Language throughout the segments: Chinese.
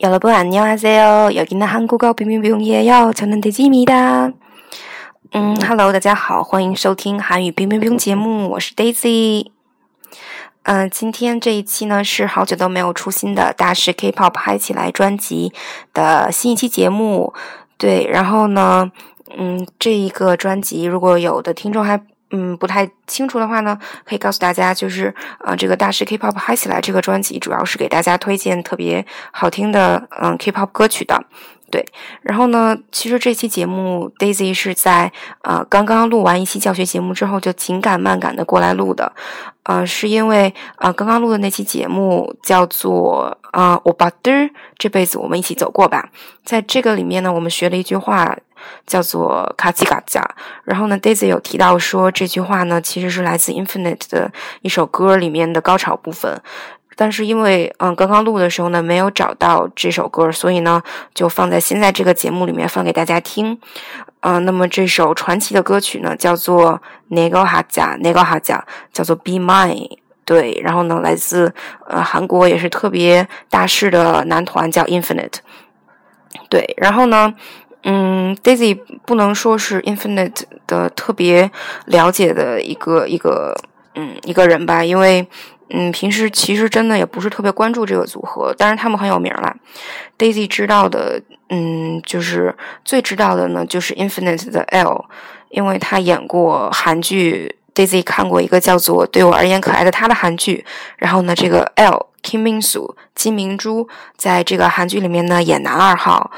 여러분 안녕하세요. 여기는 한국어 빙빙빙이에요. 저는 데이지입니다. 嗯，Hello，大家好，欢迎收听韩语冰冰冰节目，我是 Daisy。嗯，今天这一期呢是好久都没有出新的大师 K-pop 嗨起来专辑的新一期节目。对，然后呢，嗯，这一个专辑如果有的听众还。 嗯，不太清楚的话呢，可以告诉大家，就是呃，这个大师 K-pop 嗨起来这个专辑，主要是给大家推荐特别好听的嗯 K-pop 歌曲的。对，然后呢，其实这期节目 Daisy 是在呃刚刚录完一期教学节目之后，就紧赶慢赶的过来录的。呃，是因为呃刚刚录的那期节目叫做呃我把的这辈子我们一起走过吧，在这个里面呢，我们学了一句话。叫做卡奇嘎加，然后呢，Daisy 有提到说这句话呢，其实是来自 Infinite 的一首歌里面的高潮部分，但是因为嗯刚刚录的时候呢，没有找到这首歌，所以呢就放在现在这个节目里面放给大家听。嗯，那么这首传奇的歌曲呢，叫做 Nego Haja，Nego Haja，叫做 Be Mine，对，然后呢，来自呃韩国也是特别大势的男团叫 Infinite，对，然后呢。嗯，Daisy 不能说是 Infinite 的特别了解的一个一个嗯一个人吧，因为嗯平时其实真的也不是特别关注这个组合，但是他们很有名啦。Daisy 知道的，嗯，就是最知道的呢，就是 Infinite 的 L，因为他演过韩剧，Daisy 看过一个叫做《对我而言可爱的他》的韩剧，然后呢，这个 L Kim Min Soo 金明珠在这个韩剧里面呢演男二号。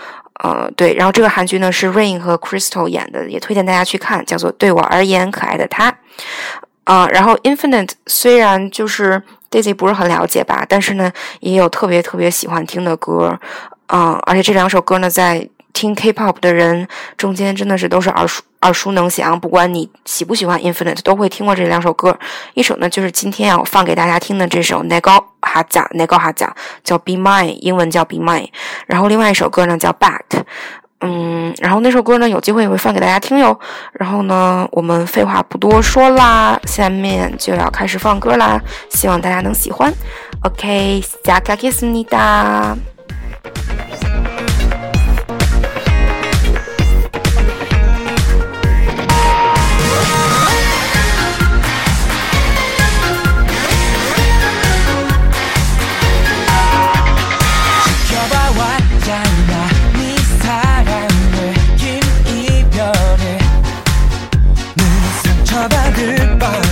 呃，对，然后这个韩剧呢是 Rain 和 Crystal 演的，也推荐大家去看，叫做《对我而言可爱的他》。啊，然后 Infinite 虽然就是 Daisy 不是很了解吧，但是呢也有特别特别喜欢听的歌，嗯，而且这两首歌呢在。听 K-pop 的人中间真的是都是耳熟耳熟能详，不管你喜不喜欢 Infinite，都会听过这两首歌。一首呢就是今天要放给大家听的这首《奈高哈甲》，奈高哈甲叫 Be Mine，英文叫 Be Mine。然后另外一首歌呢叫 Back，嗯，然后那首歌呢有机会也会放给大家听哟。然后呢，我们废话不多说啦，下面就要开始放歌啦，希望大家能喜欢。OK，下个 kiss 你哒。goodbye.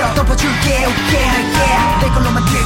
덮어줄게 웃게 할게. 내 걸로만 들.